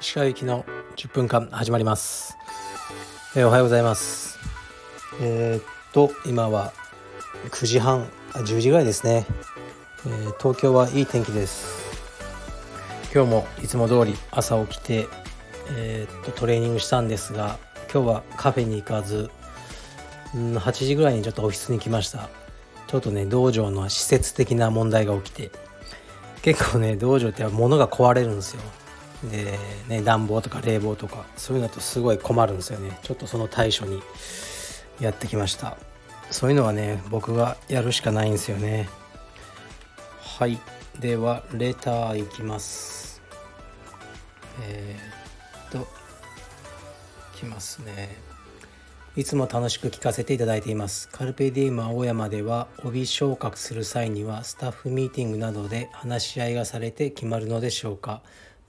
石川行きの10分間始まります、えー、おはようございます。えー、っと今は9時半10時ぐらいですね、えー、東京はいい天気です。今日もいつも通り朝起きてえー、っとトレーニングしたんですが今日はカフェに行かず、うん、8時ぐらいにちょっとオフィスに来ましたちょっとね道場の施設的な問題が起きて結構ね道場って物が壊れるんですよ。でね暖房とか冷房とかそういうのとすごい困るんですよね。ちょっとその対処にやってきました。そういうのはね僕がやるしかないんですよね。はい。ではレターいきます。えー、っといきますね。いつも楽しく聞かせていただいています。カルペディウム青山では帯昇格する際にはスタッフミーティングなどで話し合いがされて決まるのでしょうか。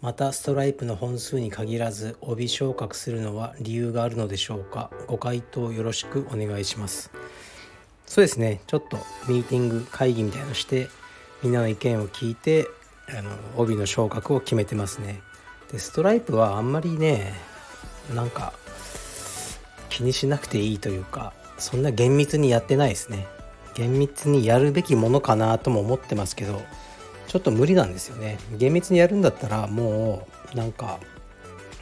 またストライプの本数に限らず帯昇格するのは理由があるのでしょうか。ご回答よろしくお願いします。そうですね。ちょっとミーティング会議みたいのしてみんなの意見を聞いてあの帯の昇格を決めてますね。でストライプはあんまりねなんか気にしなくていいというかそんな厳密にやってないですね。厳密にやるべきものかなとも思ってますけどちょっと無理なんですよね。厳密にやるんだったらもうなんか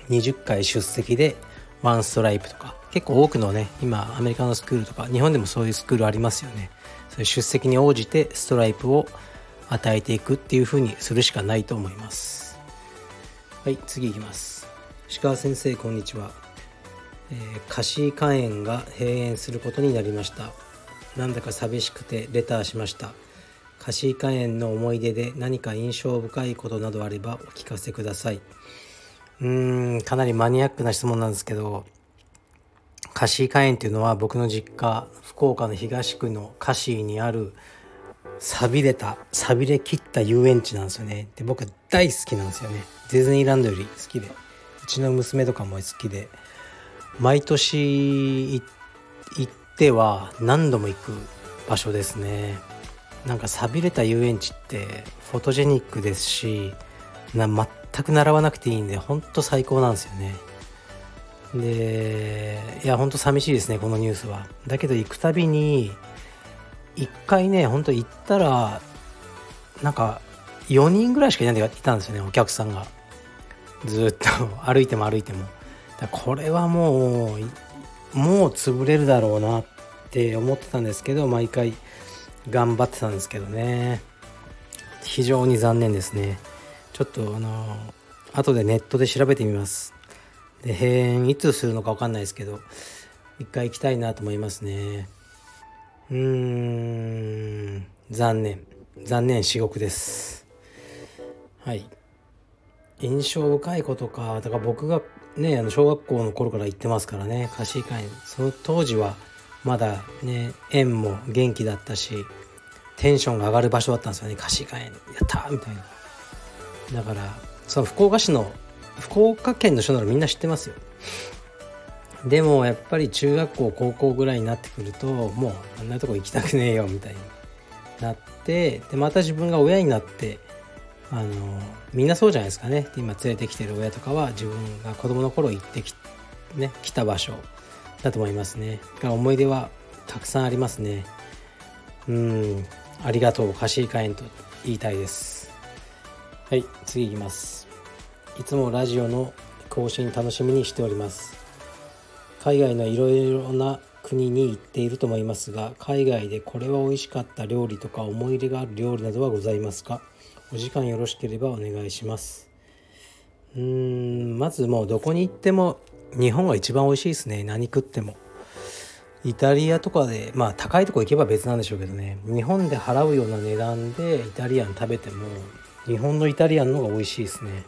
20回出席でワンストライプとか結構多くのね今アメリカのスクールとか日本でもそういうスクールありますよね。そういう出席に応じてストライプを与えていくっていう風にするしかないと思います。はい次いきます。石川先生こんにちは、えー、カシー肝炎が閉園することになりました。なんだか寂しくてレターしました。カシー肝炎の思い出で何か印象深いことなどあればお聞かせください。うーんかなりマニアックな質問なんですけどカシー肝炎っていうのは僕の実家福岡の東区のカシーにある錆びれた錆びれ切った遊園地なんですよね。で僕大好きなんですよね。ディズニーランドより好きで。うちの娘とかも好きで。毎年行っては何度も行く場所ですね。なんか寂れた遊園地ってフォトジェニックですしな全く習わなくていいんでほんと最高なんですよね。でいやほんと寂しいですねこのニュースは。だけど行くたびに一回ねほんと行ったらなんか4人ぐらいしかいないんでいたんですよねお客さんが。ずっと歩いても歩いても。だこれはもうもう潰れるだろうなって思ってたんですけど毎回頑張ってたんですけどね。非常に残念ですね。ちょっとあの後でネットで調べてみます。で閉園いつするのか分かんないですけど一回行きたいなと思いますね。うーん残念。残念至極です。はい。印象深いことかだから僕がねあの小学校の頃から行ってますからね貸し会その当時はまだね縁も元気だったしテンションが上がる場所だったんですよね貸し会やったみたいな。だからその福岡市の福岡県の人ならみんな知ってますよ。でもやっぱり中学校高校ぐらいになってくるともうあんなとこ行きたくねえよみたいになってでまた自分が親になってあのみんなそうじゃないですかね。今連れてきてる親とかは自分が子供の頃行ってき,、ね、来た場所だと思いますね。が思い出はたくさんありますね。うんありがとう貸し会員と言いたいです。はい次いきます。いつもラジオの更新楽しみにしております。海外のいろいろな国に行っていると思いますが海外でこれは美味しかった料理とか思い入れがある料理などはございますか？お時間よろしければお願いします。うーんまずもうどこに行っても日本が一番美味しいですね。何食っても。イタリアとかでまあ高いとこ行けば別なんでしょうけどね。日本で払うような値段でイタリアン食べても日本のイタリアンの方が美味しいですね。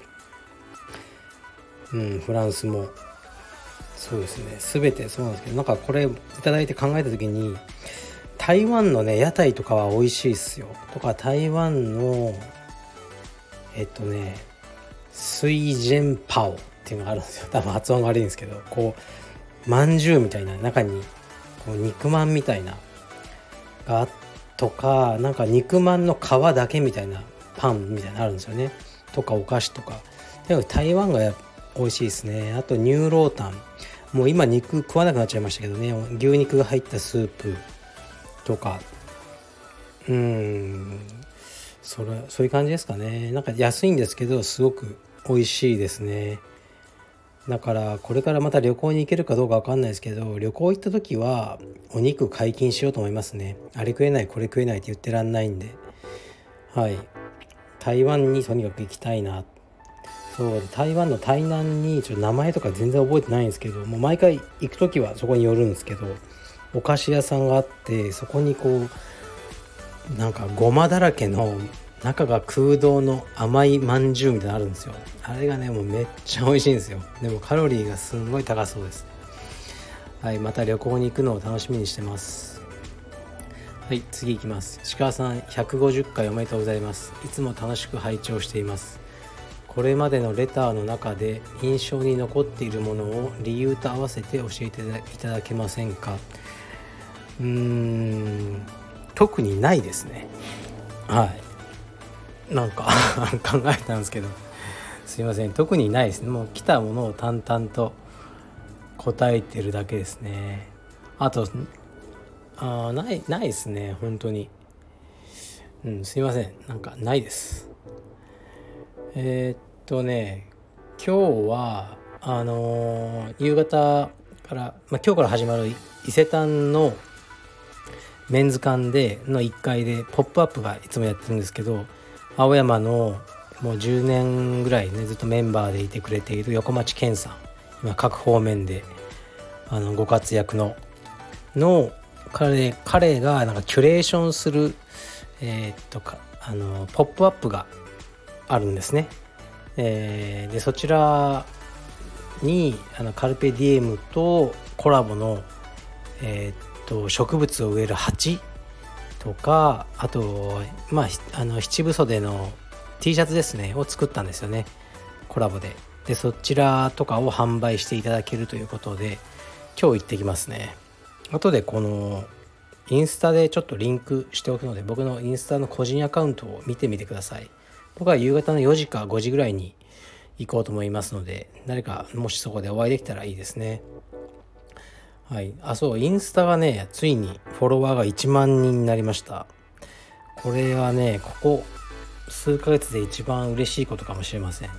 うんフランスも。そうですね。全てそうなんですけどなんかこれいいて考えた時に台湾のね屋台とかは美味しいっすよ。とか台湾のえっとねスイジェンパオっていうのがあるんですよ。多分発音が悪いんですけどこうまんじゅうみたいな中にこう肉まんみたいながとかなんか肉まんの皮だけみたいなパンみたいなのあるんですよね。とかお菓子とか。台湾が美味しいですね。あとニューロータン。もう今肉食わなくなっちゃいましたけどね。牛肉が入ったスープとか。うん。それそういう感じですかね。なんか安いんですけどすごく美味しいですね。だからこれからまた旅行に行けるかどうか分かんないですけど旅行行った時はお肉解禁しようと思いますね。あれ食えないこれ食えないって言ってらんないんで。はい。台湾にとにかく行きたいな。そう台湾の台南にちょっと名前とか全然覚えてないんですけどもう毎回行く時はそこに寄るんですけどお菓子屋さんがあってそこにこうなんかごまだらけの中が空洞の甘いまんじゅうみたいなのあるんですよ。あれがねもうめっちゃ美味しいんですよ。でもカロリーがすんごい高そうです。はいまた旅行に行くのを楽しみにしてます。はい次いきます。石川さん150回おめでとうございます。いつも楽しく拝聴しています。これまでのレターの中で印象に残っているものを理由と合わせて教えていただけませんか？うーん。特にないですね。はい。なんか 考えたんですけど。すいません。特にないですね。もう来たものを淡々と答えてるだけですね。あとあないないですね。本当に。うんすいません。なんかないです。えー、っとね今日はあのー、夕方から、まあ、今日から始まる伊勢丹のメンズ館での1階で「ポップアップがいつもやってるんですけど青山のもう10年ぐらいねずっとメンバーでいてくれている横町健さん今各方面であのご活躍のの彼彼がなんかキュレーションするえー、っとかあのポップアップがあるんですね。えー、でそちらにあのカルペディエムとコラボの、えー、っと植物を植える鉢とかあと、まあ、あの七分袖の T シャツですねを作ったんですよね。コラボで。でそちらとかを販売していただけるということで今日行ってきますね。後でこのインスタでちょっとリンクしておくので僕のインスタの個人アカウントを見てみてください。僕は夕方の4時か5時ぐらいに行こうと思いますので誰かもしそこでお会いできたらいいですね。はい。あそうインスタがねついにフォロワーが1万人になりました。これはねここ数ヶ月で一番嬉しいことかもしれません。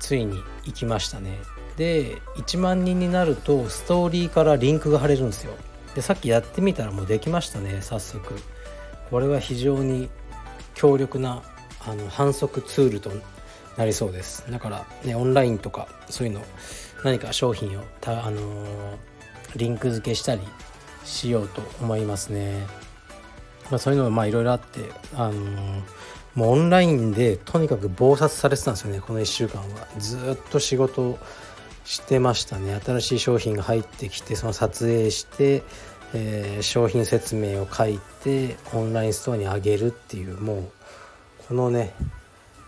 ついに行きましたね。で1万人になるとストーリーからリンクが貼れるんですよ。でさっきやってみたらもうできましたね早速。これは非常に強力なあの反則ツールとなりそうです。だからねオンラインとかそういうの何か商品をたあのー、リンク付けしたりしようと思いますね、まあ、そういうのもまあいろいろあってあのーもうオンラインでとにかく忙殺されてたんですよねこの1週間は。ずっと仕事してましたね。新しい商品が入ってきてその撮影して、えー、商品説明を書いてオンラインストアに上げるっていうもうこのね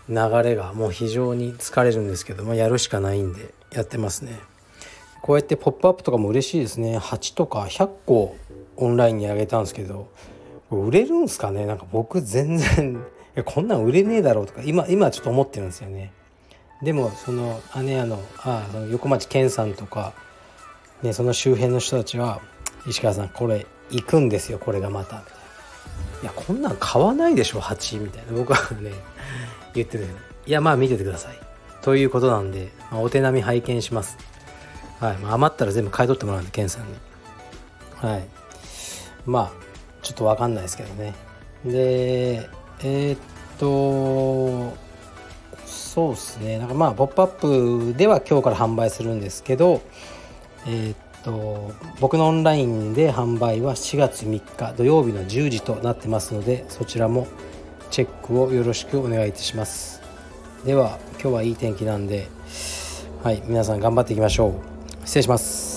流れがもう非常に疲れるんですけどもやるしかないんでやってますね。こうやって「ポップアップとかも嬉しいですね。8とか100個オンラインに上げたんですけど売れるんすかね？なんか僕全然 こんなん売れねえだろうとか今今ちょっと思ってるんですよね。でもその姉屋のあの横町健さんとか、ね、その周辺の人たちは「石川さんこれ行くんですよこれがまた」みたいな「いやこんなん買わないでしょ蜂」みたいな。僕はね言ってる。いやまあ見ててください。ということなんで、まあ、お手並み拝見します。はい、余ったら全部買い取ってもらうんで健さんに。はい。まあちょっと分かんないですけどね。でえー、っとそうですね。なんかまあ「ポップアップでは今日から販売するんですけどえー、っと僕のオンラインで販売は4月3日土曜日の10時となってますのでそちらもチェックをよろしくお願いいたします。では今日はいい天気なんではい。皆さん頑張っていきましょう。失礼します。